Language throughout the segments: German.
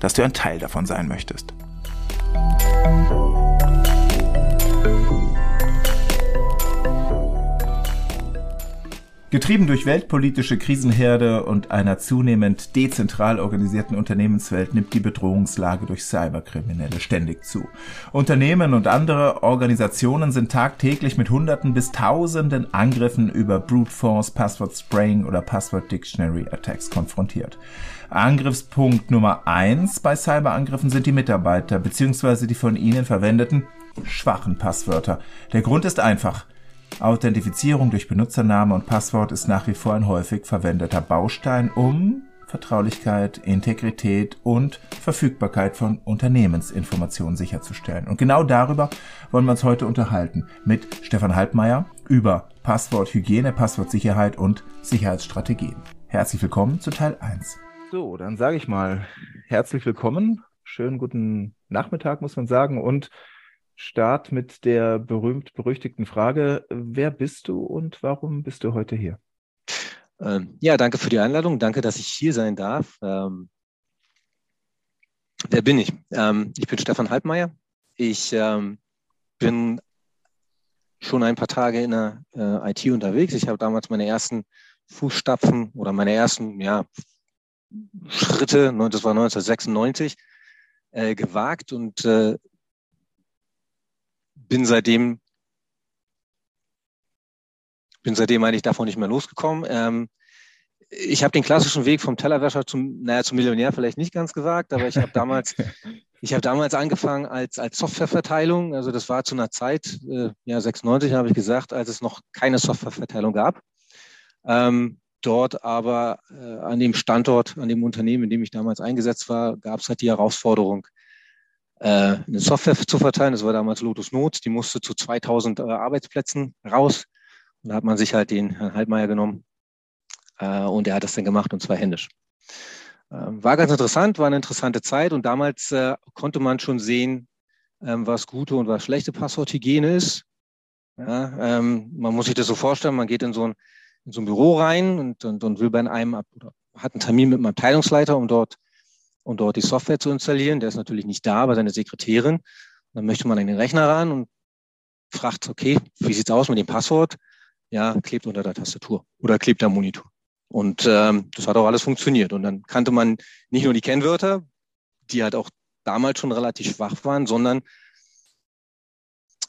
dass du ein Teil davon sein möchtest. Getrieben durch weltpolitische Krisenherde und einer zunehmend dezentral organisierten Unternehmenswelt nimmt die Bedrohungslage durch Cyberkriminelle ständig zu. Unternehmen und andere Organisationen sind tagtäglich mit Hunderten bis Tausenden Angriffen über Brute Force, Password Spraying oder Password Dictionary Attacks konfrontiert. Angriffspunkt Nummer eins bei Cyberangriffen sind die Mitarbeiter bzw. die von ihnen verwendeten schwachen Passwörter. Der Grund ist einfach. Authentifizierung durch Benutzername und Passwort ist nach wie vor ein häufig verwendeter Baustein, um Vertraulichkeit, Integrität und Verfügbarkeit von Unternehmensinformationen sicherzustellen. Und genau darüber wollen wir uns heute unterhalten mit Stefan Halbmeier über Passworthygiene, Passwortsicherheit und Sicherheitsstrategien. Herzlich willkommen zu Teil 1. So, dann sage ich mal herzlich willkommen. Schönen guten Nachmittag, muss man sagen. Und Start mit der berühmt-berüchtigten Frage, wer bist du und warum bist du heute hier? Ähm, ja, danke für die Einladung. Danke, dass ich hier sein darf. Ähm, wer bin ich? Ähm, ich bin Stefan Halbmeier. Ich ähm, bin schon ein paar Tage in der äh, IT unterwegs. Ich habe damals meine ersten Fußstapfen oder meine ersten ja, Schritte, das war 1996, äh, gewagt und äh, bin seitdem bin seitdem eigentlich davon nicht mehr losgekommen. Ähm, ich habe den klassischen Weg vom Tellerwäscher zum, naja, zum Millionär vielleicht nicht ganz gewagt, aber ich habe damals, ich habe damals angefangen als, als Softwareverteilung. Also das war zu einer Zeit, äh, ja, 96 habe ich gesagt, als es noch keine Softwareverteilung gab. Ähm, Dort aber äh, an dem Standort, an dem Unternehmen, in dem ich damals eingesetzt war, gab es halt die Herausforderung, äh, eine Software zu verteilen. Das war damals Lotus Notes. Die musste zu 2000 äh, Arbeitsplätzen raus. Und da hat man sich halt den Herrn Halbmeier genommen. Äh, und er hat das dann gemacht und zwar händisch. Ähm, war ganz interessant, war eine interessante Zeit. Und damals äh, konnte man schon sehen, ähm, was gute und was schlechte Passworthygiene ist. Ja, ähm, man muss sich das so vorstellen, man geht in so ein in so ein Büro rein und, und, und will bei einem ab, oder hat einen Termin mit einem Abteilungsleiter, um dort, um dort die Software zu installieren. Der ist natürlich nicht da, aber seine Sekretärin. Dann möchte man an den Rechner ran und fragt, okay, wie sieht's aus mit dem Passwort? Ja, klebt unter der Tastatur oder klebt am Monitor. Und ähm, das hat auch alles funktioniert. Und dann kannte man nicht nur die Kennwörter, die halt auch damals schon relativ schwach waren, sondern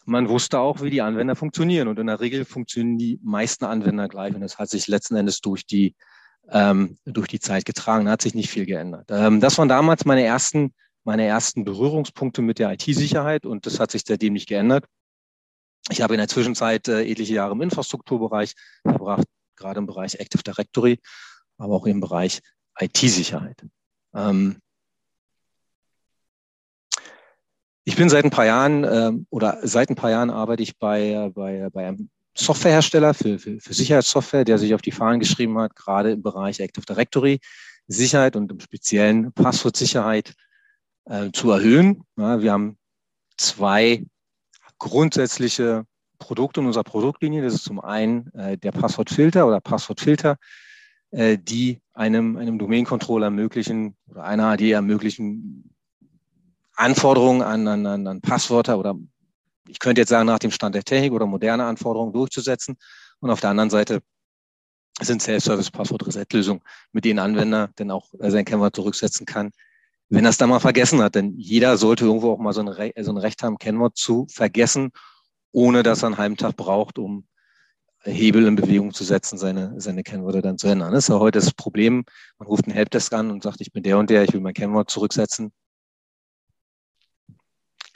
man wusste auch, wie die Anwender funktionieren. Und in der Regel funktionieren die meisten Anwender gleich. Und das hat sich letzten Endes durch die, ähm, durch die Zeit getragen. Da hat sich nicht viel geändert. Ähm, das waren damals meine ersten, meine ersten Berührungspunkte mit der IT-Sicherheit. Und das hat sich seitdem nicht geändert. Ich habe in der Zwischenzeit äh, etliche Jahre im Infrastrukturbereich verbracht, gerade im Bereich Active Directory, aber auch im Bereich IT-Sicherheit. Ähm, Ich bin seit ein paar Jahren ähm, oder seit ein paar Jahren arbeite ich bei, bei, bei einem Softwarehersteller für, für, für Sicherheitssoftware, der sich auf die Fahnen geschrieben hat, gerade im Bereich Active Directory Sicherheit und im speziellen Passwortsicherheit äh, zu erhöhen. Ja, wir haben zwei grundsätzliche Produkte in unserer Produktlinie. Das ist zum einen äh, der Passwortfilter oder Passwortfilter, äh, die einem, einem Domain-Controller ermöglichen oder einer AD ermöglichen, Anforderungen an, an, an Passwörter oder ich könnte jetzt sagen, nach dem Stand der Technik oder moderne Anforderungen durchzusetzen. Und auf der anderen Seite sind Self-Service-Passwort-Reset-Lösungen, mit denen Anwender dann auch sein Kennwort zurücksetzen kann, wenn er es dann mal vergessen hat. Denn jeder sollte irgendwo auch mal so, eine, so ein Recht haben, Kennwort zu vergessen, ohne dass er einen halben Tag braucht, um Hebel in Bewegung zu setzen, seine, seine Kennwörter dann zu ändern. Das ist ja heute das Problem. Man ruft einen Helpdesk an und sagt, ich bin der und der, ich will mein Kennwort zurücksetzen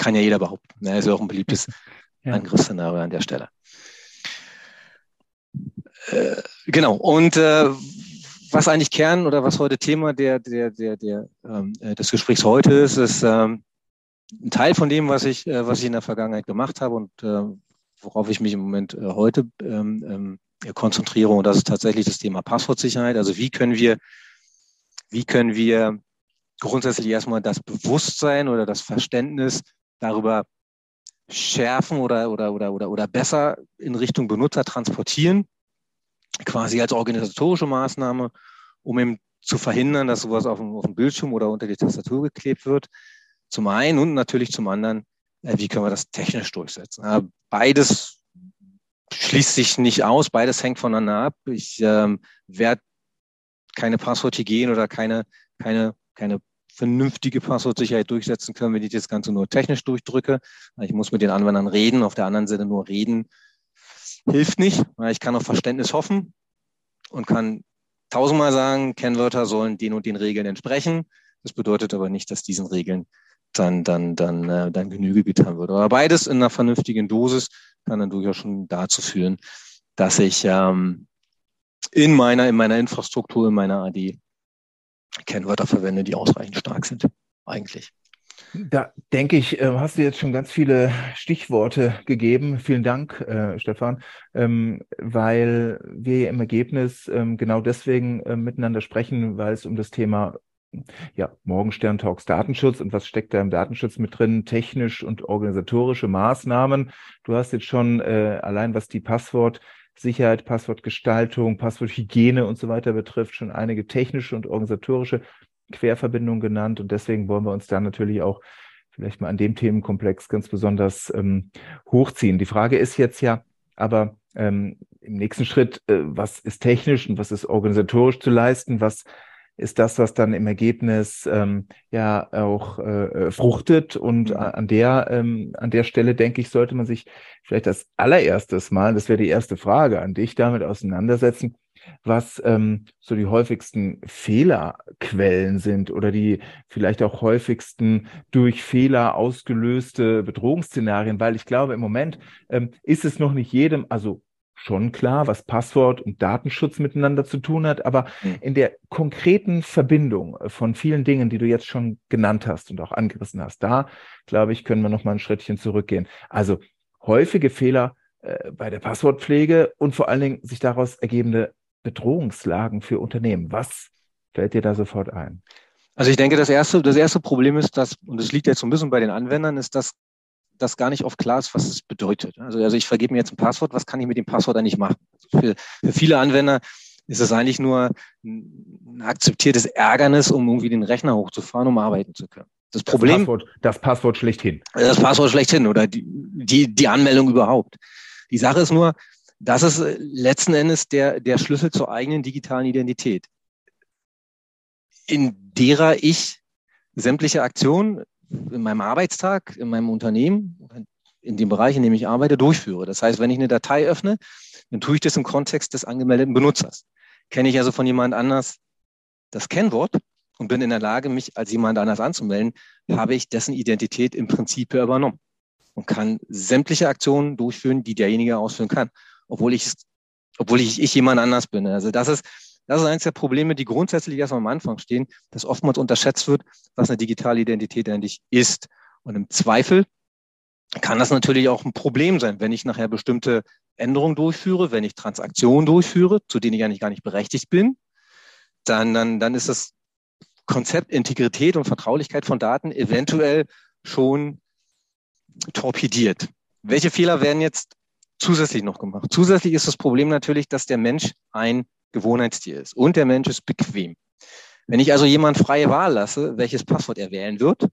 kann ja jeder behaupten. Das ne? ist ja auch ein beliebtes ja. Angriffsszenario an der Stelle. Äh, genau. Und äh, was eigentlich Kern oder was heute Thema der, der, der, der, ähm, äh, des Gesprächs heute ist, ist, ähm, ein Teil von dem, was ich, äh, was ich in der Vergangenheit gemacht habe und äh, worauf ich mich im Moment äh, heute ähm, ähm, konzentriere, und das ist tatsächlich das Thema Passwortsicherheit. Also wie können wir, wie können wir grundsätzlich erstmal das Bewusstsein oder das Verständnis darüber schärfen oder, oder, oder, oder, oder besser in Richtung Benutzer transportieren, quasi als organisatorische Maßnahme, um eben zu verhindern, dass sowas auf dem, auf dem Bildschirm oder unter die Tastatur geklebt wird. Zum einen und natürlich zum anderen, äh, wie können wir das technisch durchsetzen? Beides schließt sich nicht aus, beides hängt voneinander ab. Ich ähm, werde keine Passworthygiene oder keine, keine, keine vernünftige Passwortsicherheit durchsetzen können, wenn ich das Ganze nur technisch durchdrücke. Ich muss mit den Anwendern reden, auf der anderen Seite nur reden hilft nicht. Ich kann auf Verständnis hoffen und kann tausendmal sagen, Kennwörter sollen den und den Regeln entsprechen. Das bedeutet aber nicht, dass diesen Regeln dann, dann, dann, äh, dann Genüge getan wird. Aber beides in einer vernünftigen Dosis kann dann durchaus schon dazu führen, dass ich ähm, in meiner, in meiner Infrastruktur, in meiner AD Kennwörter verwende, die ausreichend stark sind, eigentlich. Da denke ich, äh, hast du jetzt schon ganz viele Stichworte gegeben. Vielen Dank, äh, Stefan, ähm, weil wir im Ergebnis ähm, genau deswegen äh, miteinander sprechen, weil es um das Thema ja, Morgenstern Talks Datenschutz und was steckt da im Datenschutz mit drin? Technisch und organisatorische Maßnahmen. Du hast jetzt schon äh, allein was die Passwortsicherheit, Passwortgestaltung, Passworthygiene und so weiter betrifft, schon einige technische und organisatorische Querverbindungen genannt. Und deswegen wollen wir uns da natürlich auch vielleicht mal an dem Themenkomplex ganz besonders ähm, hochziehen. Die Frage ist jetzt ja, aber ähm, im nächsten Schritt, äh, was ist technisch und was ist organisatorisch zu leisten? Was ist das, was dann im Ergebnis ähm, ja auch äh, fruchtet. Und mhm. an der, ähm, an der Stelle, denke ich, sollte man sich vielleicht als allererstes Mal, das wäre die erste Frage an dich, damit auseinandersetzen, was ähm, so die häufigsten Fehlerquellen sind oder die vielleicht auch häufigsten durch Fehler ausgelöste Bedrohungsszenarien, weil ich glaube, im Moment ähm, ist es noch nicht jedem, also schon klar, was Passwort und Datenschutz miteinander zu tun hat, aber mhm. in der konkreten Verbindung von vielen Dingen, die du jetzt schon genannt hast und auch angerissen hast, da glaube ich, können wir noch mal ein Schrittchen zurückgehen. Also häufige Fehler äh, bei der Passwortpflege und vor allen Dingen sich daraus ergebende Bedrohungslagen für Unternehmen. Was fällt dir da sofort ein? Also ich denke, das erste, das erste Problem ist, dass, und das liegt jetzt so ein bisschen bei den Anwendern, ist, dass das gar nicht oft klar ist, was es bedeutet. Also, also ich vergebe mir jetzt ein Passwort, was kann ich mit dem Passwort eigentlich machen? Also für, für viele Anwender ist es eigentlich nur ein akzeptiertes Ärgernis, um irgendwie den Rechner hochzufahren, um arbeiten zu können. Das Problem. Das Passwort, das Passwort schlechthin. Das Passwort schlechthin oder die, die, die Anmeldung überhaupt. Die Sache ist nur, das ist letzten Endes der, der Schlüssel zur eigenen digitalen Identität, in derer ich sämtliche Aktionen in meinem Arbeitstag, in meinem Unternehmen, in dem Bereich, in dem ich arbeite, durchführe. Das heißt, wenn ich eine Datei öffne, dann tue ich das im Kontext des angemeldeten Benutzers. Kenne ich also von jemand anders das Kennwort und bin in der Lage, mich als jemand anders anzumelden, habe ich dessen Identität im Prinzip übernommen und kann sämtliche Aktionen durchführen, die derjenige ausführen kann, obwohl ich, obwohl ich, ich jemand anders bin. Also das ist, das ist eines der Probleme, die grundsätzlich erstmal am Anfang stehen, dass oftmals unterschätzt wird, was eine digitale Identität eigentlich ist. Und im Zweifel kann das natürlich auch ein Problem sein, wenn ich nachher bestimmte Änderungen durchführe, wenn ich Transaktionen durchführe, zu denen ich eigentlich gar nicht berechtigt bin, dann, dann, dann ist das Konzept Integrität und Vertraulichkeit von Daten eventuell schon torpediert. Welche Fehler werden jetzt zusätzlich noch gemacht? Zusätzlich ist das Problem natürlich, dass der Mensch ein Gewohnheitstier ist. Und der Mensch ist bequem. Wenn ich also jemand freie Wahl lasse, welches Passwort er wählen wird,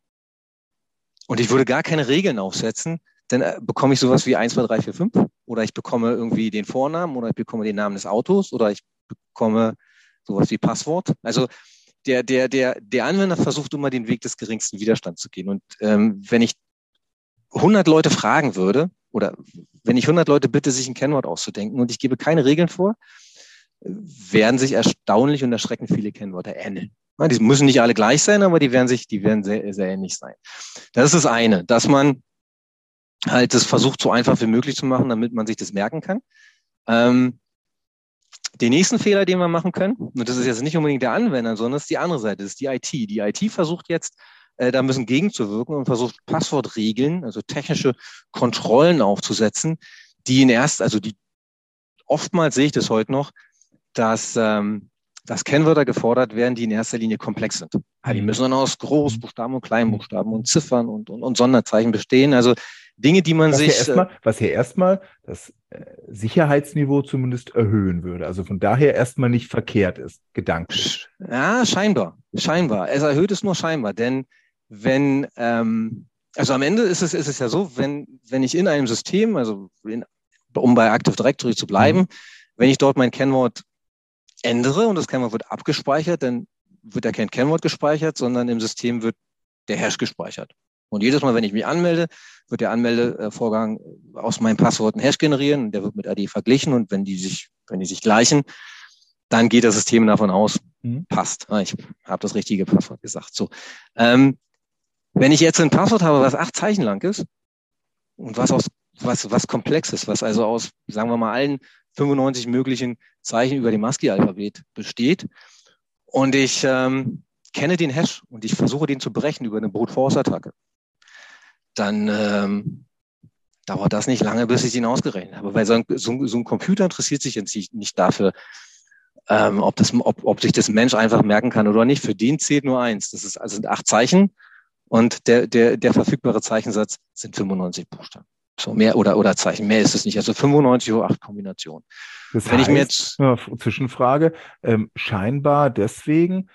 und ich würde gar keine Regeln aufsetzen, dann äh, bekomme ich sowas wie 1, 2, 3, 4, 5. Oder ich bekomme irgendwie den Vornamen oder ich bekomme den Namen des Autos oder ich bekomme sowas wie Passwort. Also der, der, der, der Anwender versucht immer den Weg des geringsten Widerstands zu gehen. Und ähm, wenn ich 100 Leute fragen würde, oder wenn ich 100 Leute bitte, sich ein Kennwort auszudenken und ich gebe keine Regeln vor, werden sich erstaunlich und erschreckend viele Kennwörter ähneln. Die müssen nicht alle gleich sein, aber die werden sich, die werden sehr, sehr ähnlich sein. Das ist das eine, dass man halt das versucht, so einfach wie möglich zu machen, damit man sich das merken kann. Ähm, den nächsten Fehler, den wir machen können, und das ist jetzt nicht unbedingt der Anwender, sondern das ist die andere Seite, das ist die IT. Die IT versucht jetzt, äh, da müssen gegenzuwirken und versucht Passwortregeln, also technische Kontrollen aufzusetzen, die in erst, also die oftmals sehe ich das heute noch, dass ähm, dass Kennwörter gefordert werden, die in erster Linie komplex sind. Ja, die müssen dann aus Großbuchstaben und Kleinbuchstaben und Ziffern und, und, und Sonderzeichen bestehen. Also Dinge, die man was sich. Hier äh, was hier erstmal das äh, Sicherheitsniveau zumindest erhöhen würde. Also von daher erstmal nicht verkehrt ist, gedanklich. Ja, scheinbar. Scheinbar. Es erhöht es nur scheinbar. Denn wenn, ähm, also am Ende ist es, ist es ja so, wenn, wenn ich in einem System, also in, um bei Active Directory zu bleiben, mhm. wenn ich dort mein Kennwort ändere und das Kennwort wird abgespeichert, dann wird da kein Kennwort gespeichert, sondern im System wird der Hash gespeichert. Und jedes Mal, wenn ich mich anmelde, wird der Anmeldevorgang aus meinem Passwort einen Hash generieren der wird mit AD verglichen und wenn die sich, wenn die sich gleichen, dann geht das System davon aus, mhm. passt. Ah, ich habe das richtige Passwort gesagt. So, ähm, wenn ich jetzt ein Passwort habe, was acht Zeichen lang ist und was aus was was komplex ist, was also aus, sagen wir mal, allen 95 möglichen Zeichen über dem ASCII-Alphabet besteht. Und ich ähm, kenne den Hash und ich versuche den zu brechen über eine Brute Force-Attacke. Dann ähm, dauert das nicht lange, bis ich ihn ausgerechnet habe. Weil so ein, so, so ein Computer interessiert sich jetzt nicht dafür, ähm, ob, das, ob, ob sich das Mensch einfach merken kann oder nicht. Für den zählt nur eins. Das ist, also sind acht Zeichen und der, der, der verfügbare Zeichensatz sind 95 Buchstaben. So mehr oder, oder Zeichen. Mehr ist es nicht. Also 95 Uhr 8 Kombinationen. Das Wenn heißt, ich mir jetzt Zwischenfrage, ähm, scheinbar deswegen,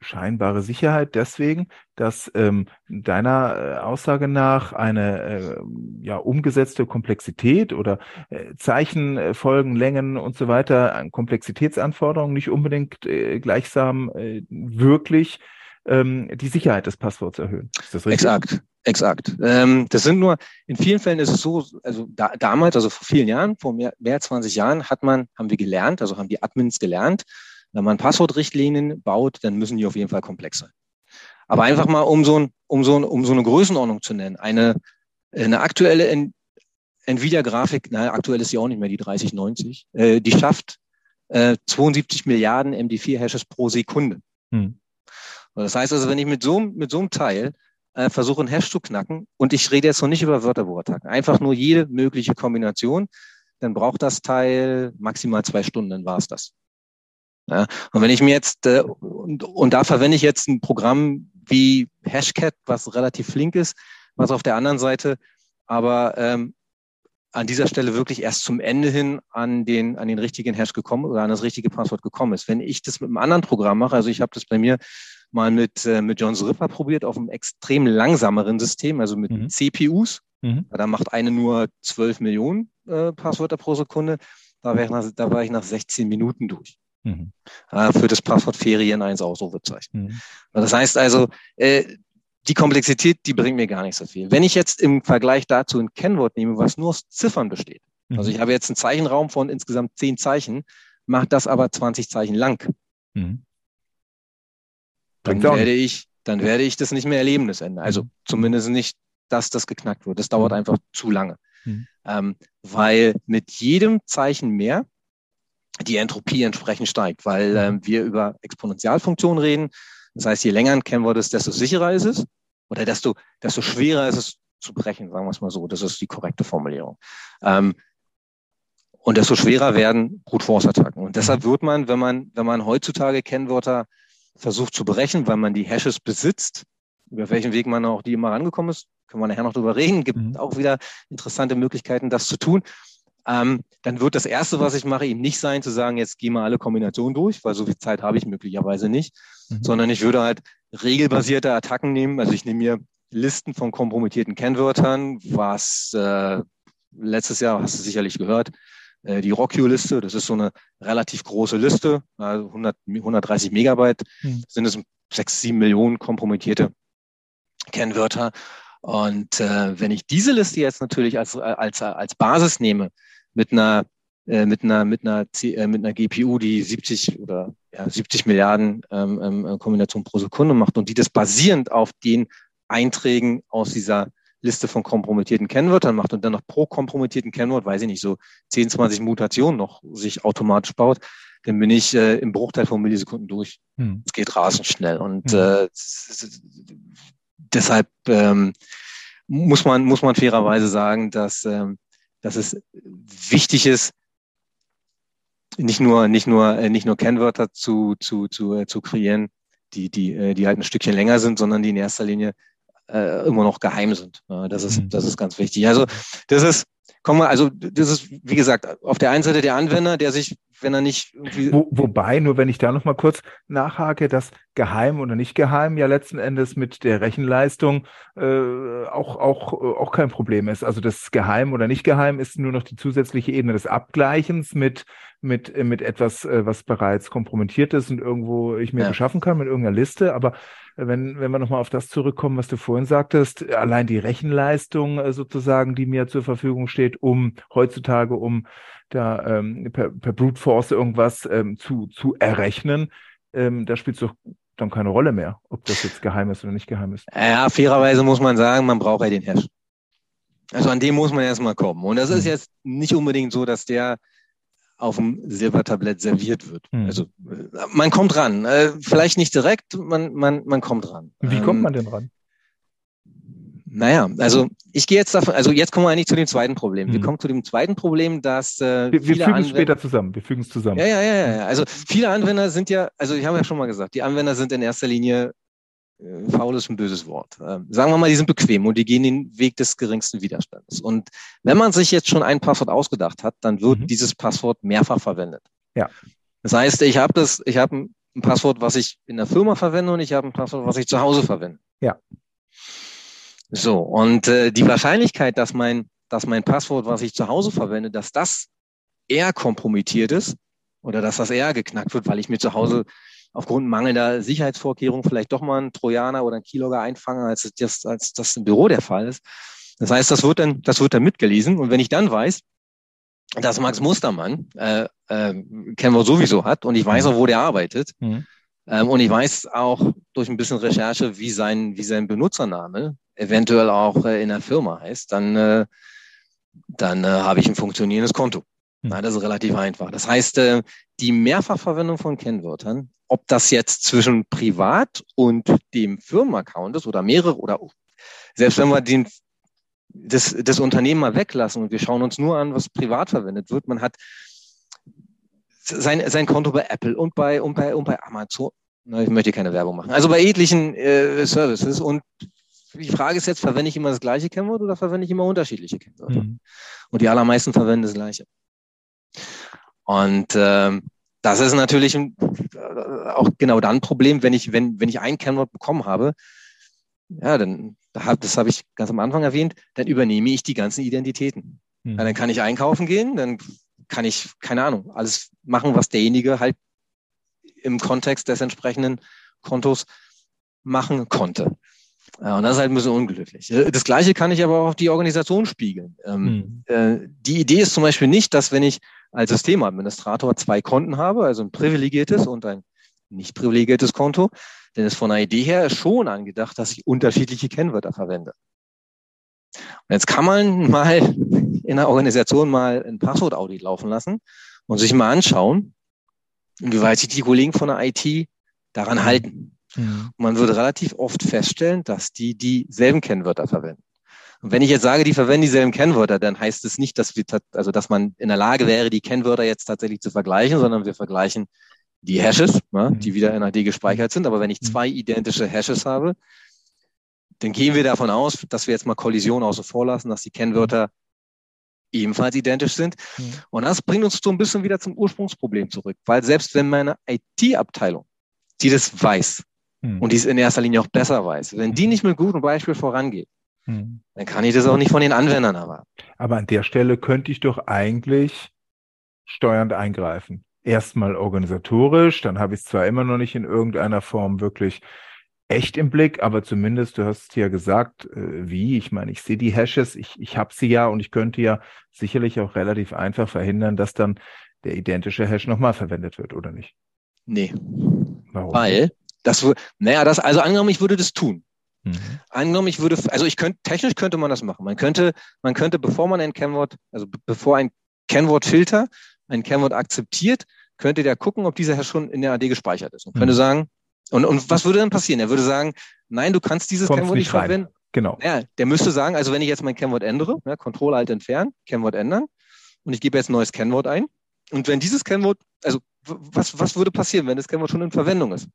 scheinbare Sicherheit deswegen, dass ähm, deiner äh, Aussage nach eine äh, ja umgesetzte Komplexität oder äh, Zeichenfolgen, Längen und so weiter, Komplexitätsanforderungen nicht unbedingt äh, gleichsam äh, wirklich ähm, die Sicherheit des Passworts erhöhen. Ist das richtig? Exakt. Exakt. Ähm, das sind nur, in vielen Fällen ist es so, also da, damals, also vor vielen Jahren, vor mehr, mehr als 20 Jahren, hat man, haben wir gelernt, also haben die Admins gelernt, wenn man Passwortrichtlinien baut, dann müssen die auf jeden Fall komplex sein. Aber einfach mal, um so, ein, um so, ein, um so eine Größenordnung zu nennen, eine, eine aktuelle Nvidia-Grafik, naja, aktuell ist sie auch nicht mehr die 3090, äh, die schafft äh, 72 Milliarden MD4-Hashes pro Sekunde. Hm. Das heißt also, wenn ich mit so, mit so einem Teil äh, versuche, einen Hash zu knacken, und ich rede jetzt noch nicht über Wörterbuchattacken, einfach nur jede mögliche Kombination, dann braucht das Teil maximal zwei Stunden, dann war es das. Ja, und wenn ich mir jetzt, äh, und, und da verwende ich jetzt ein Programm wie Hashcat, was relativ flink ist, was auf der anderen Seite aber ähm, an dieser Stelle wirklich erst zum Ende hin an den, an den richtigen Hash gekommen oder an das richtige Passwort gekommen ist. Wenn ich das mit einem anderen Programm mache, also ich habe das bei mir mal mit, äh, mit John Ripper probiert auf einem extrem langsameren System, also mit mhm. CPUs. Mhm. Da macht eine nur 12 Millionen äh, Passwörter pro Sekunde. Da war ich nach, da war ich nach 16 Minuten durch. Mhm. Äh, für das Passwort Ferien 1 Ausrufezeichen. Mhm. Das heißt also, äh, die Komplexität, die bringt mir gar nicht so viel. Wenn ich jetzt im Vergleich dazu ein Kennwort nehme, was nur aus Ziffern besteht, mhm. also ich habe jetzt einen Zeichenraum von insgesamt 10 Zeichen, macht das aber 20 Zeichen lang. Mhm dann werde ich, dann werde ich das nicht mehr erleben, das Ende. Also mhm. zumindest nicht, dass das geknackt wird. Das dauert mhm. einfach zu lange. Mhm. Ähm, weil mit jedem Zeichen mehr die Entropie entsprechend steigt, weil mhm. ähm, wir über Exponentialfunktionen reden. Das heißt, je länger ein Kennwort ist, desto sicherer ist es oder desto, desto schwerer ist es zu brechen, sagen wir es mal so. Das ist die korrekte Formulierung. Ähm, und desto schwerer werden Brute Force Attacken. Und deshalb mhm. wird man, wenn man, wenn man heutzutage Kennwörter versucht zu berechnen, weil man die Hashes besitzt. Über welchen Weg man auch die immer rangekommen ist, können wir nachher noch drüber reden. Gibt mhm. auch wieder interessante Möglichkeiten, das zu tun. Ähm, dann wird das Erste, was ich mache, eben nicht sein, zu sagen, jetzt gehen wir alle Kombinationen durch, weil so viel Zeit habe ich möglicherweise nicht, mhm. sondern ich würde halt regelbasierte Attacken nehmen. Also ich nehme mir Listen von kompromittierten Kennwörtern, was äh, letztes Jahr, hast du sicherlich gehört, äh, die Rockio-Liste. Das ist so eine relativ große Liste, also 100, 130 Megabyte hm. sind es sechs, sieben Millionen kompromittierte Kennwörter. Und äh, wenn ich diese Liste jetzt natürlich als, als, als Basis nehme, mit einer äh, mit einer mit einer C, äh, mit einer GPU, die 70 oder ja, 70 Milliarden ähm, ähm, Kombinationen pro Sekunde macht und die das basierend auf den Einträgen aus dieser Liste von kompromittierten Kennwörtern macht und dann noch pro kompromittierten Kennwort, weiß ich nicht, so 10, 20 Mutationen noch sich automatisch baut, dann bin ich äh, im Bruchteil von Millisekunden durch. Hm. Es geht rasend schnell und hm. äh, deshalb ähm, muss man muss man fairerweise sagen, dass ähm, dass es wichtig ist, nicht nur nicht nur äh, nicht nur Kennwörter zu zu zu äh, zu kreieren, die die äh, die halt ein Stückchen länger sind, sondern die in erster Linie äh, immer noch geheim sind. Das ist, mhm. das ist ganz wichtig. Also das ist, kommen wir, also das ist, wie gesagt, auf der einen Seite der Anwender, der sich, wenn er nicht irgendwie. Wo, wobei, nur wenn ich da nochmal kurz nachhake, dass geheim oder nicht geheim ja letzten Endes mit der Rechenleistung äh, auch, auch, auch kein Problem ist. Also das geheim oder nicht geheim ist nur noch die zusätzliche Ebene des Abgleichens mit mit, mit etwas, äh, was bereits kompromittiert ist und irgendwo ich mir ja. beschaffen kann mit irgendeiner Liste. Aber wenn, wenn wir nochmal auf das zurückkommen, was du vorhin sagtest, allein die Rechenleistung äh, sozusagen, die mir zur Verfügung steht, um heutzutage, um da ähm, per, per Brute Force irgendwas ähm, zu, zu errechnen, ähm, da spielt es doch dann keine Rolle mehr, ob das jetzt geheim ist oder nicht geheim ist. Ja, fairerweise muss man sagen, man braucht ja den Hash. Also an dem muss man erstmal kommen. Und das ist hm. jetzt nicht unbedingt so, dass der auf dem Silbertablett serviert wird. Hm. Also man kommt ran. Äh, vielleicht nicht direkt, man, man, man kommt ran. Wie kommt ähm, man denn ran? Naja, also ich gehe jetzt davon, also jetzt kommen wir eigentlich zu dem zweiten Problem. Wir kommen zu dem zweiten Problem, dass äh, wir, wir fügen es später zusammen. Wir fügen es zusammen. Ja, ja, ja, ja. Also viele Anwender sind ja, also ich habe ja schon mal gesagt, die Anwender sind in erster Linie äh, faul ist ein böses Wort. Ähm, sagen wir mal, die sind bequem und die gehen den Weg des geringsten Widerstandes. Und wenn man sich jetzt schon ein Passwort ausgedacht hat, dann wird mhm. dieses Passwort mehrfach verwendet. Ja. Das heißt, ich habe das, ich habe ein Passwort, was ich in der Firma verwende und ich habe ein Passwort, was ich zu Hause verwende. Ja. So, und äh, die Wahrscheinlichkeit, dass mein, dass mein Passwort, was ich zu Hause verwende, dass das eher kompromittiert ist oder dass das eher geknackt wird, weil ich mir zu Hause aufgrund mangelnder Sicherheitsvorkehrungen vielleicht doch mal einen Trojaner oder einen Keylogger einfangen, als das, als das im Büro der Fall ist. Das heißt, das wird dann, das wird dann mitgelesen. Und wenn ich dann weiß, dass Max Mustermann äh, äh, kennen wir sowieso hat und ich weiß auch, wo der arbeitet. Mhm. Ähm, und ich weiß auch durch ein bisschen Recherche, wie sein, wie sein Benutzername eventuell auch äh, in der Firma heißt, dann, äh, dann äh, habe ich ein funktionierendes Konto. Mhm. Na, das ist relativ einfach. Das heißt, die Mehrfachverwendung von Kennwörtern ob das jetzt zwischen privat und dem Firmenaccount ist oder mehrere oder selbst wenn wir den, das, das Unternehmen mal weglassen und wir schauen uns nur an, was privat verwendet wird, man hat sein, sein Konto bei Apple und bei, und bei, und bei Amazon. Na, ich möchte keine Werbung machen. Also bei etlichen äh, Services und die Frage ist jetzt, verwende ich immer das gleiche Kennwort oder verwende ich immer unterschiedliche Kennwörter? Mhm. Und die allermeisten verwenden das gleiche. Und ähm, das ist natürlich ein, äh, auch genau dann ein Problem, wenn ich, wenn, wenn ich ein Kennwort bekommen habe, ja, dann, das habe ich ganz am Anfang erwähnt, dann übernehme ich die ganzen Identitäten. Mhm. Dann kann ich einkaufen gehen, dann kann ich, keine Ahnung, alles machen, was derjenige halt im Kontext des entsprechenden Kontos machen konnte. Ja, und das ist halt ein bisschen unglücklich. Das Gleiche kann ich aber auch auf die Organisation spiegeln. Mhm. äh, die Idee ist zum Beispiel nicht, dass wenn ich als Systemadministrator zwei Konten habe, also ein privilegiertes und ein nicht privilegiertes Konto, denn es von der Idee her schon angedacht, dass ich unterschiedliche Kennwörter verwende. Und jetzt kann man mal in der Organisation mal ein Passwort-Audit laufen lassen und sich mal anschauen, inwieweit sich die Kollegen von der IT daran halten. Mhm. Man würde relativ oft feststellen, dass die dieselben Kennwörter verwenden. Und wenn ich jetzt sage, die verwenden dieselben Kennwörter, dann heißt es nicht, dass wir, also dass man in der Lage wäre, die Kennwörter jetzt tatsächlich zu vergleichen, sondern wir vergleichen die Hashes, ne, die wieder in AD gespeichert sind. Aber wenn ich zwei identische Hashes habe, dann gehen wir davon aus, dass wir jetzt mal Kollision außen vor lassen, dass die Kennwörter ebenfalls identisch sind. Mhm. Und das bringt uns so ein bisschen wieder zum Ursprungsproblem zurück, weil selbst wenn meine IT-Abteilung, die das weiß mhm. und die es in erster Linie auch besser weiß, wenn die nicht mit gutem Beispiel vorangeht, mhm. dann kann ich das auch nicht von den Anwendern erwarten. Aber an der Stelle könnte ich doch eigentlich steuernd eingreifen erstmal organisatorisch, dann habe ich es zwar immer noch nicht in irgendeiner Form wirklich echt im Blick, aber zumindest, du hast ja gesagt, äh, wie, ich meine, ich sehe die Hashes, ich, ich habe sie ja und ich könnte ja sicherlich auch relativ einfach verhindern, dass dann der identische Hash nochmal verwendet wird, oder nicht? Nee. Warum? Weil, das, naja, das, also angenommen, ich würde das tun. Mhm. Angenommen, ich würde, also ich könnte, technisch könnte man das machen. Man könnte, man könnte, bevor man ein Kennwort, also bevor ein Kennwortfilter ein Kennwort akzeptiert, könnte der gucken, ob dieser schon in der AD gespeichert ist und könnte mhm. sagen, und, und was würde dann passieren? Er würde sagen, nein, du kannst dieses Kommst Kennwort nicht verwenden. Genau. Ja, der müsste sagen, also wenn ich jetzt mein Kennwort ändere, ja, Control Alt entfernen, Kennwort ändern und ich gebe jetzt ein neues Kennwort ein. Und wenn dieses Kennwort, also was, was würde passieren, wenn das Kennwort schon in Verwendung ist?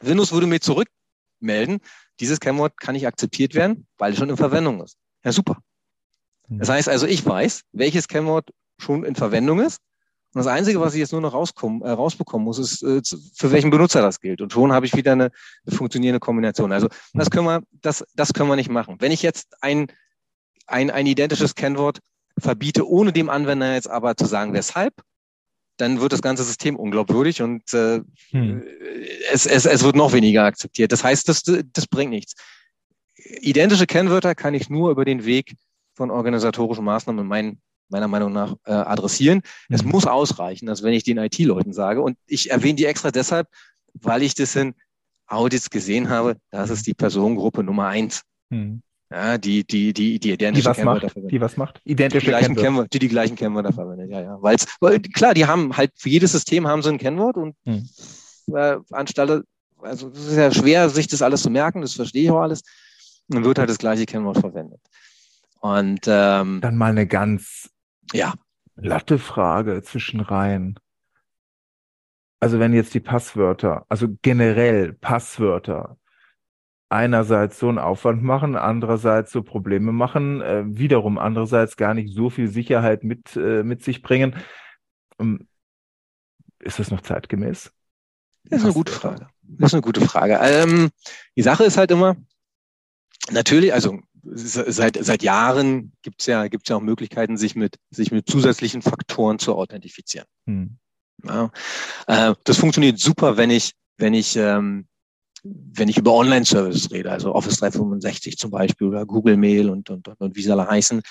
Windows würde mir zurückmelden, dieses Kennwort kann nicht akzeptiert werden, weil es schon in Verwendung ist. Ja, super. Das heißt also, ich weiß, welches Kennwort schon in Verwendung ist. Und das Einzige, was ich jetzt nur noch rauskommen, äh, rausbekommen muss, ist, äh, für welchen Benutzer das gilt. Und schon habe ich wieder eine, funktionierende Kombination. Also das können wir, das, das können wir nicht machen. Wenn ich jetzt ein, ein, ein identisches Kennwort verbiete, ohne dem Anwender jetzt aber zu sagen, weshalb, dann wird das ganze System unglaubwürdig und äh, hm. es, es, es wird noch weniger akzeptiert. Das heißt, das, das bringt nichts. Identische Kennwörter kann ich nur über den Weg von organisatorischen Maßnahmen mein, meiner Meinung nach äh, adressieren. Mhm. Es muss ausreichen, dass wenn ich den IT-Leuten sage, und ich erwähne die extra deshalb, weil ich das in Audits gesehen habe, das ist die Personengruppe Nummer eins. Mhm. Ja, die, die, die, die identische die was Kennwörter macht, verwendet. Die was macht? Identische die gleichen Kennwörter. Die die gleichen Kennwörter verwendet, ja, ja. Weil's, weil, klar, die haben halt, für jedes System haben sie ein Kennwort und hm. äh, anstelle, also es ist ja schwer, sich das alles zu merken, das verstehe ich auch alles. dann wird halt das gleiche Kennwort verwendet. Und ähm, dann mal eine ganz ja. latte Frage zwischen Reihen. Also wenn jetzt die Passwörter, also generell Passwörter, einerseits so einen Aufwand machen, andererseits so Probleme machen, äh, wiederum andererseits gar nicht so viel Sicherheit mit, äh, mit sich bringen. Ähm, ist das noch zeitgemäß? Das ist eine gute Frage. Das ist eine gute Frage. Ähm, die Sache ist halt immer, natürlich, also seit, seit Jahren gibt es ja, gibt's ja auch Möglichkeiten, sich mit, sich mit zusätzlichen Faktoren zu authentifizieren. Hm. Ja, äh, das funktioniert super, wenn ich, wenn ich, ähm, wenn ich über Online-Services rede, also Office 365 zum Beispiel oder Google Mail und, und, und, und wie sie alle heißen.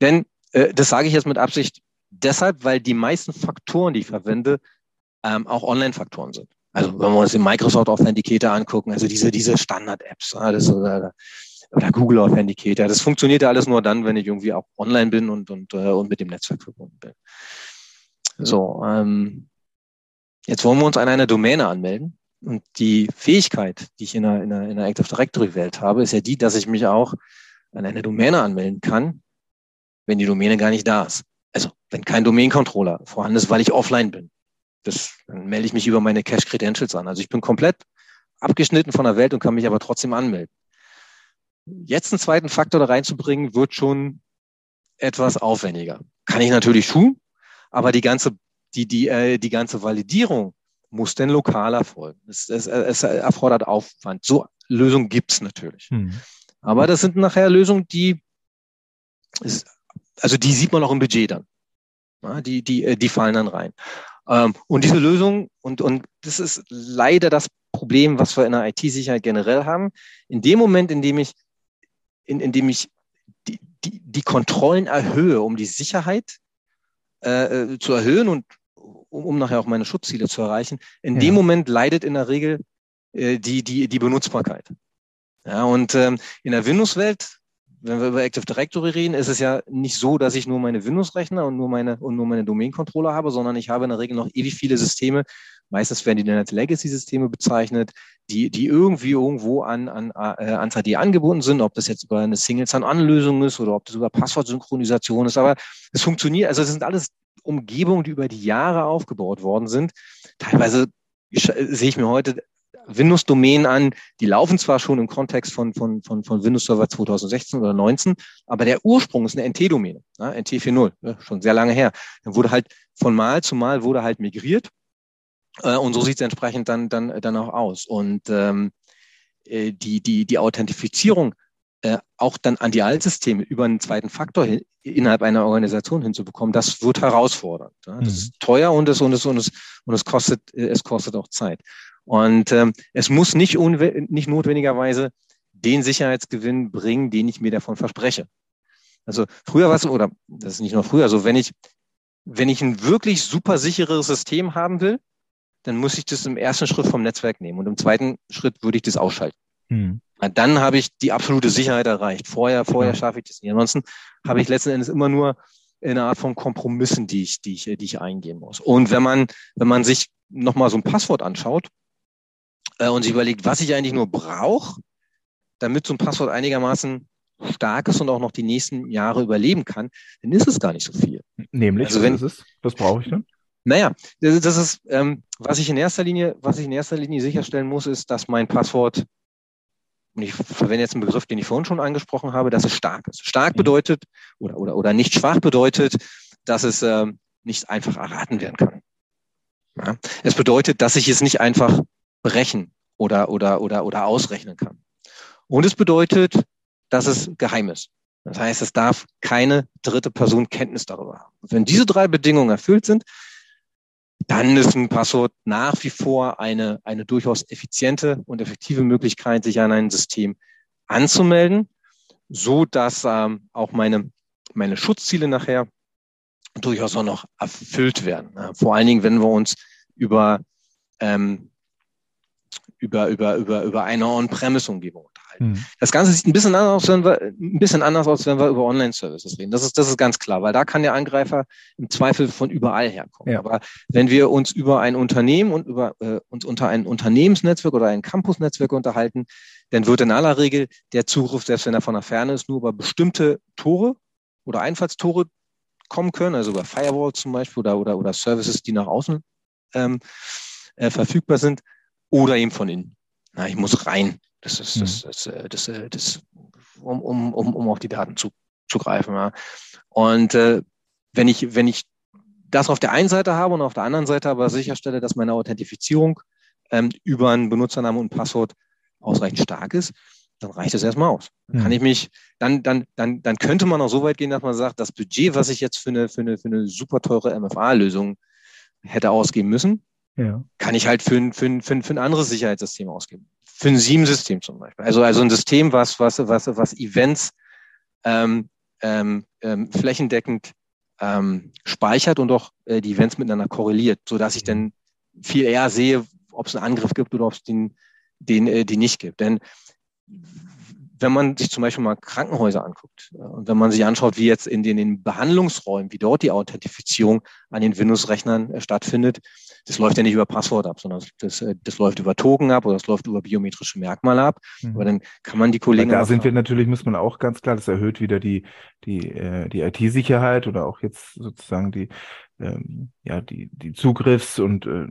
Denn äh, das sage ich jetzt mit Absicht deshalb, weil die meisten Faktoren, die ich verwende, ähm, auch Online-Faktoren sind. Also wenn wir uns den Microsoft Authenticator angucken, also diese, diese Standard-Apps, ja, das, äh, oder Google Authenticator. Das funktioniert ja alles nur dann, wenn ich irgendwie auch online bin und, und, äh, und mit dem Netzwerk verbunden bin. So, ähm, jetzt wollen wir uns an einer Domäne anmelden. Und die Fähigkeit, die ich in einer, in einer, in einer Active Directory Welt habe, ist ja die, dass ich mich auch an eine Domäne anmelden kann, wenn die Domäne gar nicht da ist. Also, wenn kein Domain-Controller vorhanden ist, weil ich offline bin. Das, dann melde ich mich über meine Cache Credentials an. Also ich bin komplett abgeschnitten von der Welt und kann mich aber trotzdem anmelden jetzt einen zweiten Faktor da reinzubringen, wird schon etwas aufwendiger. Kann ich natürlich tun, aber die ganze, die, die, äh, die ganze Validierung muss denn lokal erfolgen. Es, es, es erfordert Aufwand. So Lösungen gibt's natürlich. Hm. Aber das sind nachher Lösungen, die, ist, also die sieht man auch im Budget dann. Ja, die, die, äh, die fallen dann rein. Ähm, und diese Lösung, und, und das ist leider das Problem, was wir in der IT-Sicherheit generell haben. In dem Moment, in dem ich in, indem ich die, die, die Kontrollen erhöhe, um die Sicherheit äh, äh, zu erhöhen und um, um nachher auch meine Schutzziele zu erreichen. In ja. dem Moment leidet in der Regel äh, die, die, die Benutzbarkeit. Ja, und ähm, in der Windows-Welt, wenn wir über Active Directory reden, ist es ja nicht so, dass ich nur meine Windows-Rechner und nur meine und nur meine Domain-Controller habe, sondern ich habe in der Regel noch ewig viele Systeme. Meistens werden die dann als Legacy-Systeme bezeichnet, die, die irgendwie irgendwo an, an, äh, an CD angebunden sind, ob das jetzt über eine Single-Sign-On-Lösung ist oder ob das über Passwortsynchronisation ist. Aber es funktioniert, also das sind alles Umgebungen, die über die Jahre aufgebaut worden sind. Teilweise sehe ich mir heute Windows-Domänen an, die laufen zwar schon im Kontext von, von, von, von Windows Server 2016 oder 19, aber der Ursprung ist eine NT-Domäne, ja, NT 4.0, ja, schon sehr lange her. Dann wurde halt von Mal zu Mal wurde halt migriert äh, und so sieht es entsprechend dann, dann, dann auch aus. Und ähm, äh, die, die, die Authentifizierung äh, auch dann an die Altsysteme über einen zweiten Faktor hin, innerhalb einer Organisation hinzubekommen, das wird herausfordernd. Ja? Das mhm. ist teuer und es, und es, und es, und es kostet, es kostet auch Zeit. Und ähm, es muss nicht, nicht notwendigerweise den Sicherheitsgewinn bringen, den ich mir davon verspreche. Also früher war es, oder das ist nicht nur früher, also wenn ich, wenn ich ein wirklich super sicheres System haben will, dann muss ich das im ersten Schritt vom Netzwerk nehmen und im zweiten Schritt würde ich das ausschalten. Hm. Dann habe ich die absolute Sicherheit erreicht. Vorher, vorher schaffe ich das nicht. Ansonsten habe ich letzten Endes immer nur eine Art von Kompromissen, die ich, die ich, die ich eingehen muss. Und wenn man, wenn man sich nochmal so ein Passwort anschaut äh, und sich überlegt, was ich eigentlich nur brauche, damit so ein Passwort einigermaßen stark ist und auch noch die nächsten Jahre überleben kann, dann ist es gar nicht so viel. Nämlich, also wenn, was, ist es? was brauche ich denn? Naja, das, das ist, ähm, was ich in erster Linie, was ich in erster Linie sicherstellen muss, ist, dass mein Passwort, und ich verwende jetzt einen Begriff, den ich vorhin schon angesprochen habe, dass es stark ist. Stark mhm. bedeutet oder, oder, oder nicht schwach bedeutet, dass es ähm, nicht einfach erraten werden kann. Ja? Es bedeutet, dass ich es nicht einfach brechen oder, oder, oder, oder ausrechnen kann. Und es bedeutet, dass es geheim ist. Das heißt, es darf keine dritte Person Kenntnis darüber haben. wenn diese drei Bedingungen erfüllt sind, dann ist ein Passwort nach wie vor eine, eine durchaus effiziente und effektive Möglichkeit, sich an ein System anzumelden, so dass ähm, auch meine, meine Schutzziele nachher durchaus auch noch erfüllt werden. Vor allen Dingen, wenn wir uns über, ähm, über, über, über, über eine On-Premise-Umgebung Mhm. Das Ganze sieht ein bisschen anders aus, wenn wir, ein bisschen anders aus, wenn wir über Online-Services reden. Das ist, das ist ganz klar, weil da kann der Angreifer im Zweifel von überall herkommen. Ja. Aber wenn wir uns über ein Unternehmen und über äh, uns unter ein Unternehmensnetzwerk oder ein Campusnetzwerk unterhalten, dann wird in aller Regel der Zugriff, selbst wenn er von der Ferne ist, nur über bestimmte Tore oder Einfallstore kommen können, also über Firewalls zum Beispiel oder, oder, oder Services, die nach außen ähm, äh, verfügbar sind, oder eben von innen. Na, ich muss rein das ist das, das, das, das, äh, das um, um, um, um auf die Daten zu, zu greifen. Ja. Und äh, wenn ich, wenn ich das auf der einen Seite habe und auf der anderen Seite aber sicherstelle, dass meine Authentifizierung ähm, über einen Benutzernamen und Passwort ausreichend stark ist, dann reicht es erstmal aus. Dann kann ich mich, dann, dann, dann, dann könnte man auch so weit gehen, dass man sagt, das Budget, was ich jetzt für eine, für eine, für eine super teure MFA-Lösung hätte ausgeben müssen, ja. kann ich halt für ein, für, ein, für, ein, für ein anderes Sicherheitssystem ausgeben für ein SIEM-System zum Beispiel. Also, also ein System, was, was, was, was Events ähm, ähm, ähm, flächendeckend ähm, speichert und auch äh, die Events miteinander korreliert, so dass ich dann viel eher sehe, ob es einen Angriff gibt oder ob es den, den, äh, den nicht gibt. Denn wenn man sich zum Beispiel mal Krankenhäuser anguckt äh, und wenn man sich anschaut, wie jetzt in den, in den Behandlungsräumen, wie dort die Authentifizierung an den Windows-Rechnern äh, stattfindet, das läuft ja nicht über Passwort ab, sondern das, äh, das läuft über Token ab oder das läuft über biometrische Merkmale ab. Mhm. Aber dann kann man die Kollegen. Da sind wir natürlich, muss man auch ganz klar, das erhöht wieder die, die, äh, die IT-Sicherheit oder auch jetzt sozusagen die, ähm, ja, die, die Zugriffs- und äh,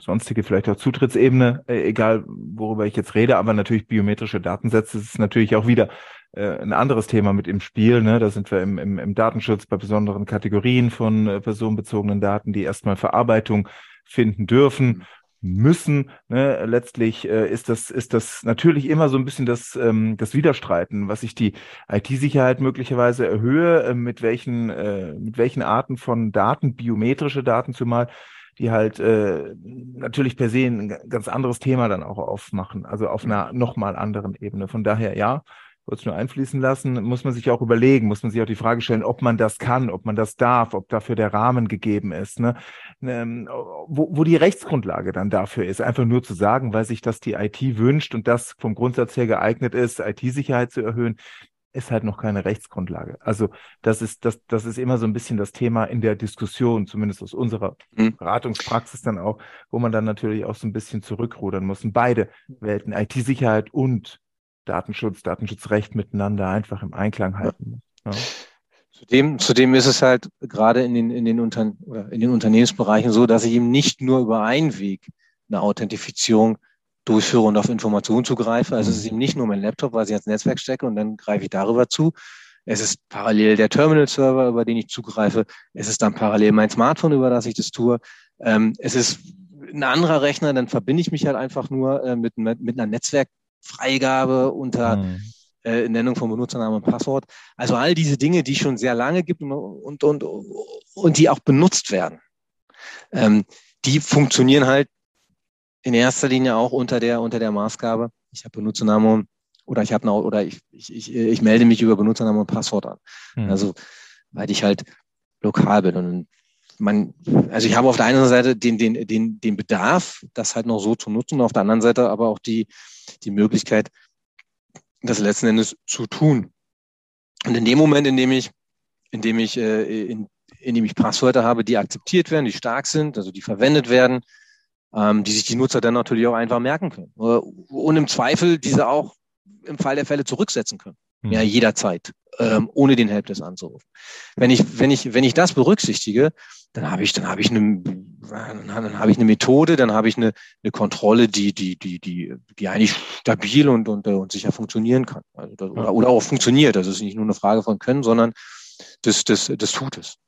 sonstige vielleicht auch Zutrittsebene, äh, egal worüber ich jetzt rede, aber natürlich biometrische Datensätze ist natürlich auch wieder äh, ein anderes Thema mit im Spiel. Ne? Da sind wir im, im, im Datenschutz bei besonderen Kategorien von äh, personenbezogenen Daten, die erstmal Verarbeitung finden dürfen mhm müssen. Ne? Letztlich äh, ist das ist das natürlich immer so ein bisschen das ähm, das Widerstreiten, was ich die IT-Sicherheit möglicherweise erhöhe, äh, mit welchen äh, mit welchen Arten von Daten, biometrische Daten zumal, die halt äh, natürlich per se ein ganz anderes Thema dann auch aufmachen, also auf einer nochmal anderen Ebene. Von daher ja, kurz nur einfließen lassen, muss man sich auch überlegen, muss man sich auch die Frage stellen, ob man das kann, ob man das darf, ob dafür der Rahmen gegeben ist, ne? Ähm, wo, wo die Rechtsgrundlage dann dafür ist. Einfach nur zu sagen, weil sich das die IT wünscht und das vom Grundsatz her geeignet ist, IT-Sicherheit zu erhöhen, ist halt noch keine Rechtsgrundlage. Also das ist, das, das ist immer so ein bisschen das Thema in der Diskussion, zumindest aus unserer mhm. Beratungspraxis dann auch, wo man dann natürlich auch so ein bisschen zurückrudern muss. Und beide Welten, IT-Sicherheit und Datenschutz, Datenschutzrecht miteinander einfach im Einklang halten Ja. Zudem, zudem ist es halt gerade in den, in, den Unter in den Unternehmensbereichen so, dass ich eben nicht nur über einen Weg eine Authentifizierung durchführe und auf Informationen zugreife. Also es ist eben nicht nur mein Laptop, was ich ans Netzwerk stecke und dann greife ich darüber zu. Es ist parallel der Terminal-Server, über den ich zugreife. Es ist dann parallel mein Smartphone, über das ich das tue. Ähm, es ist ein anderer Rechner, dann verbinde ich mich halt einfach nur äh, mit, mit einer Netzwerk Freigabe unter mhm. äh, Nennung von Benutzernamen und Passwort. Also all diese Dinge, die schon sehr lange gibt und, und, und, und die auch benutzt werden. Ähm, die funktionieren halt in erster Linie auch unter der, unter der Maßgabe. Ich habe Benutzernamen oder ich habe oder ich, ich, ich, ich melde mich über Benutzernamen und Passwort an. Mhm. Also, weil ich halt lokal bin und man, also ich habe auf der einen Seite den, den, den, den Bedarf, das halt noch so zu nutzen, auf der anderen Seite aber auch die, die Möglichkeit, das letzten Endes zu tun. Und in dem Moment, in dem ich, in dem ich äh, in indem ich Passwörter habe, die akzeptiert werden, die stark sind, also die verwendet werden, ähm, die sich die Nutzer dann natürlich auch einfach merken können. Und im Zweifel diese auch im Fall der Fälle zurücksetzen können. Mhm. Ja, jederzeit, ähm, ohne den Helpdesk anzurufen. Wenn ich, wenn ich, wenn ich das berücksichtige, dann habe ich, dann habe ich eine, dann habe ich eine Methode, dann habe ich eine, eine Kontrolle, die, die, die, die, die eigentlich stabil und, und, und sicher funktionieren kann. Also das, oder, oder auch funktioniert. Das ist nicht nur eine Frage von Können, sondern das, das, das tut es.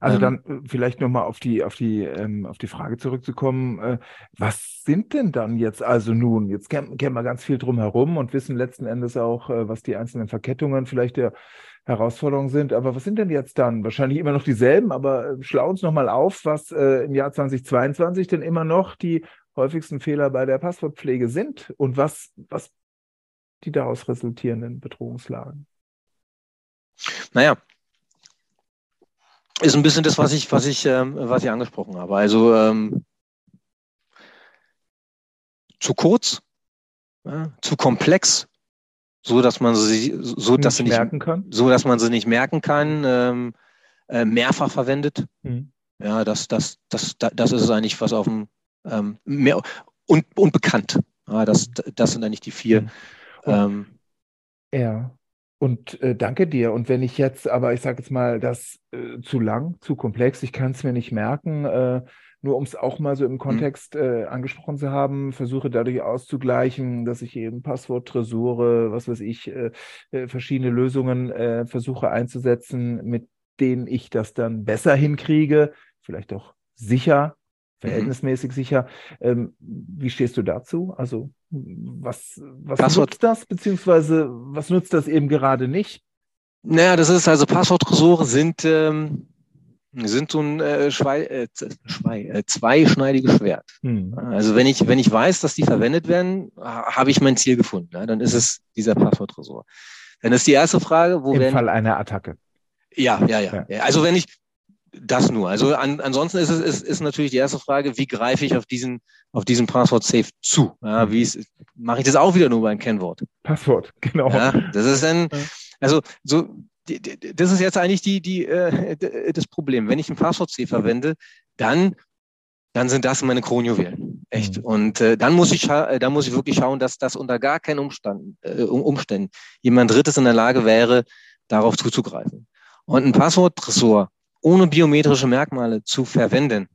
Also ähm, dann äh, vielleicht nochmal auf die, auf die, ähm, auf die Frage zurückzukommen. Äh, was sind denn dann jetzt also nun? Jetzt kennen wir ganz viel drum herum und wissen letzten Endes auch, äh, was die einzelnen Verkettungen vielleicht der Herausforderungen sind. Aber was sind denn jetzt dann? Wahrscheinlich immer noch dieselben, aber äh, schlau uns nochmal auf, was äh, im Jahr 2022 denn immer noch die häufigsten Fehler bei der Passwortpflege sind und was, was die daraus resultierenden Bedrohungslagen. Naja, ist ein bisschen das, was ich, was ich, ähm, was ich angesprochen habe. Also ähm, zu kurz, ja, zu komplex, so dass man sie, so dass nicht sie nicht, kann. so dass man sie nicht merken kann, ähm, äh, mehrfach verwendet. Mhm. Ja, das, das, das, das ist eigentlich was auf dem ähm, mehr und, und bekannt. Ja, das, das sind eigentlich die vier. Ähm, ja. Und äh, danke dir. Und wenn ich jetzt, aber ich sage jetzt mal, das äh, zu lang, zu komplex, ich kann es mir nicht merken, äh, nur um es auch mal so im mhm. Kontext äh, angesprochen zu haben, versuche dadurch auszugleichen, dass ich eben Passwort, Tresore, was weiß ich, äh, äh, verschiedene Lösungen äh, versuche einzusetzen, mit denen ich das dann besser hinkriege, vielleicht auch sicher. Verhältnismäßig mhm. sicher. Ähm, wie stehst du dazu? Also was, was Passwort. nutzt das, beziehungsweise was nutzt das eben gerade nicht? Naja, das ist also Passworttresore sind, ähm, sind so ein äh, Schwei, äh, Schwei, äh, zweischneidiges Schwert. Hm. Also wenn ich, wenn ich weiß, dass die verwendet werden, habe ich mein Ziel gefunden. Ja? Dann ist es dieser Passworttresor. Dann ist die erste Frage, wo Im werden, Fall einer Attacke. Ja, ja, ja, ja. Also wenn ich, das nur. Also an, ansonsten ist es ist, ist natürlich die erste Frage, wie greife ich auf diesen auf diesen Passwort Safe zu? Ja, wie ist, mache ich das auch wieder nur beim Kennwort? Passwort, genau. Ja, das ist dann also so das ist jetzt eigentlich die die äh, das Problem. Wenn ich ein Passwort Safe verwende, dann dann sind das meine Kronjuwelen. Echt. Mhm. Und äh, dann muss ich äh, dann muss ich wirklich schauen, dass das unter gar keinen Umstand, äh, Umständen jemand Drittes in der Lage wäre, darauf zuzugreifen. Und ein Passworttresor ohne biometrische Merkmale zu verwenden,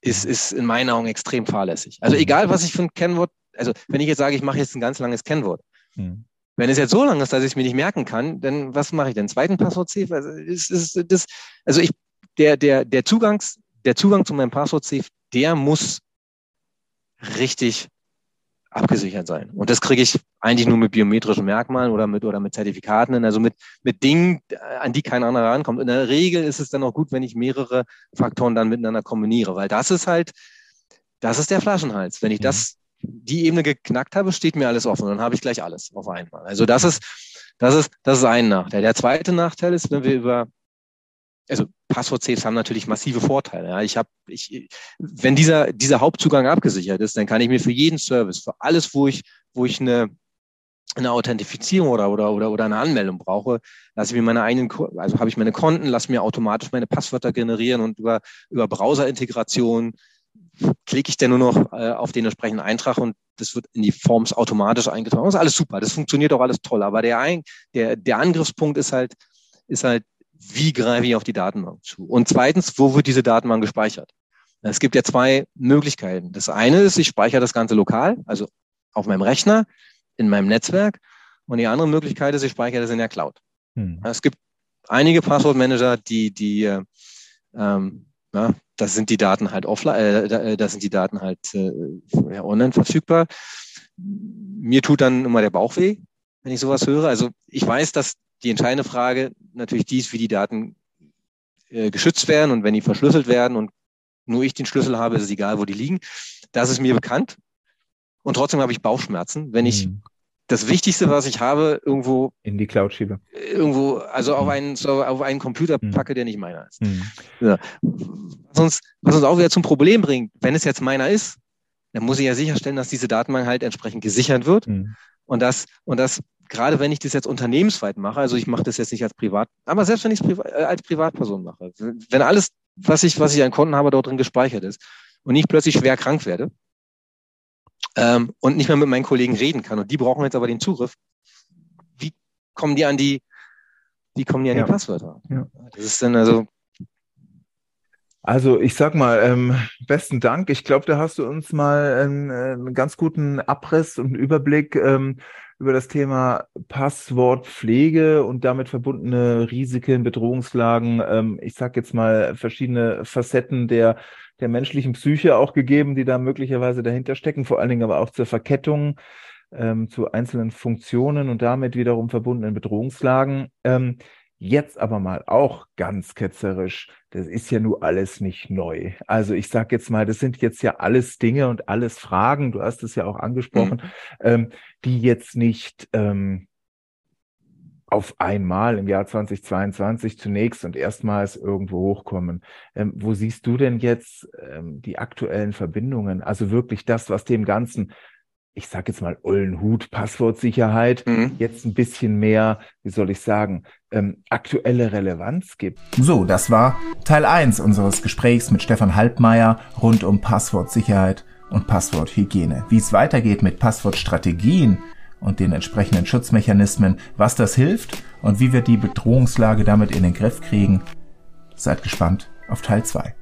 ist, ist in meinen Augen extrem fahrlässig. Also egal, was ich für ein Kennwort, also wenn ich jetzt sage, ich mache jetzt ein ganz langes Kennwort, hm. wenn es jetzt so lang ist, dass ich es mir nicht merken kann, dann was mache ich denn? Zweiten Passwort-Safe? Also, ist, ist, das, also ich, der, der, der Zugangs, der Zugang zu meinem Passwort-Safe, der muss richtig abgesichert sein. Und das kriege ich eigentlich nur mit biometrischen Merkmalen oder mit, oder mit Zertifikaten, also mit, mit Dingen, an die kein anderer rankommt. In der Regel ist es dann auch gut, wenn ich mehrere Faktoren dann miteinander kombiniere, weil das ist halt, das ist der Flaschenhals. Wenn ich mhm. das, die Ebene geknackt habe, steht mir alles offen. Dann habe ich gleich alles auf einmal. Also das ist, das ist, das ist ein Nachteil. Der zweite Nachteil ist, wenn wir über also Passwort-Safes haben natürlich massive Vorteile. Ja. Ich habe, ich, wenn dieser dieser Hauptzugang abgesichert ist, dann kann ich mir für jeden Service, für alles, wo ich wo ich eine eine Authentifizierung oder, oder, oder, oder eine Anmeldung brauche, lasse ich mir meine eigenen, also habe ich meine Konten, lasse mir automatisch meine Passwörter generieren und über, über Browser-Integration klicke ich dann nur noch äh, auf den entsprechenden Eintrag und das wird in die Forms automatisch eingetragen. Das ist alles super, das funktioniert auch alles toll, aber der, Ein der, der Angriffspunkt ist halt, ist halt wie greife ich auf die Datenbank zu? Und zweitens, wo wird diese Datenbank gespeichert? Es gibt ja zwei Möglichkeiten. Das eine ist, ich speichere das Ganze lokal, also auf meinem Rechner, in meinem Netzwerk. Und die andere Möglichkeit ist, ich speichere das in der Cloud. Hm. Es gibt einige Passwortmanager, die, die, äh, ähm, ja, das sind die Daten halt offline, äh, das sind die Daten halt äh, ja, online verfügbar. Mir tut dann immer der Bauch weh, wenn ich sowas höre. Also ich weiß, dass die entscheidende Frage natürlich die ist, wie die Daten äh, geschützt werden und wenn die verschlüsselt werden und nur ich den Schlüssel habe, ist es egal, wo die liegen. Das ist mir bekannt. Und trotzdem habe ich Bauchschmerzen, wenn ich mhm. das Wichtigste, was ich habe, irgendwo in die Cloud schiebe. Irgendwo, also auf mhm. einen, so auf einen Computer mhm. packe, der nicht meiner ist. Mhm. Ja. Was, uns, was uns auch wieder zum Problem bringt, wenn es jetzt meiner ist, dann muss ich ja sicherstellen, dass diese Datenbank halt entsprechend gesichert wird. Mhm. Und das, und das gerade wenn ich das jetzt unternehmensweit mache, also ich mache das jetzt nicht als Privat, aber selbst wenn ich es Priva äh, als Privatperson mache, wenn alles, was ich, was ich an Konten habe, dort drin gespeichert ist und ich plötzlich schwer krank werde ähm, und nicht mehr mit meinen Kollegen reden kann und die brauchen jetzt aber den Zugriff, wie kommen die an die, wie kommen die an ja. die Passwörter? Ja. Das ist dann also also ich sag mal, ähm, besten Dank. Ich glaube, da hast du uns mal einen, einen ganz guten Abriss und Überblick ähm, über das Thema Passwortpflege und damit verbundene Risiken, Bedrohungslagen. Ähm, ich sag jetzt mal verschiedene Facetten der der menschlichen Psyche auch gegeben, die da möglicherweise dahinter stecken, vor allen Dingen aber auch zur Verkettung ähm, zu einzelnen Funktionen und damit wiederum verbundenen Bedrohungslagen. Ähm, Jetzt aber mal auch ganz ketzerisch, das ist ja nur alles nicht neu. Also ich sage jetzt mal, das sind jetzt ja alles Dinge und alles Fragen, du hast es ja auch angesprochen, mhm. ähm, die jetzt nicht ähm, auf einmal im Jahr 2022 zunächst und erstmals irgendwo hochkommen. Ähm, wo siehst du denn jetzt ähm, die aktuellen Verbindungen? Also wirklich das, was dem Ganzen ich sage jetzt mal Ollenhut, Passwortsicherheit, mhm. jetzt ein bisschen mehr, wie soll ich sagen, ähm, aktuelle Relevanz gibt. So, das war Teil 1 unseres Gesprächs mit Stefan Halbmeier rund um Passwortsicherheit und Passworthygiene. Wie es weitergeht mit Passwortstrategien und den entsprechenden Schutzmechanismen, was das hilft und wie wir die Bedrohungslage damit in den Griff kriegen, seid gespannt auf Teil 2.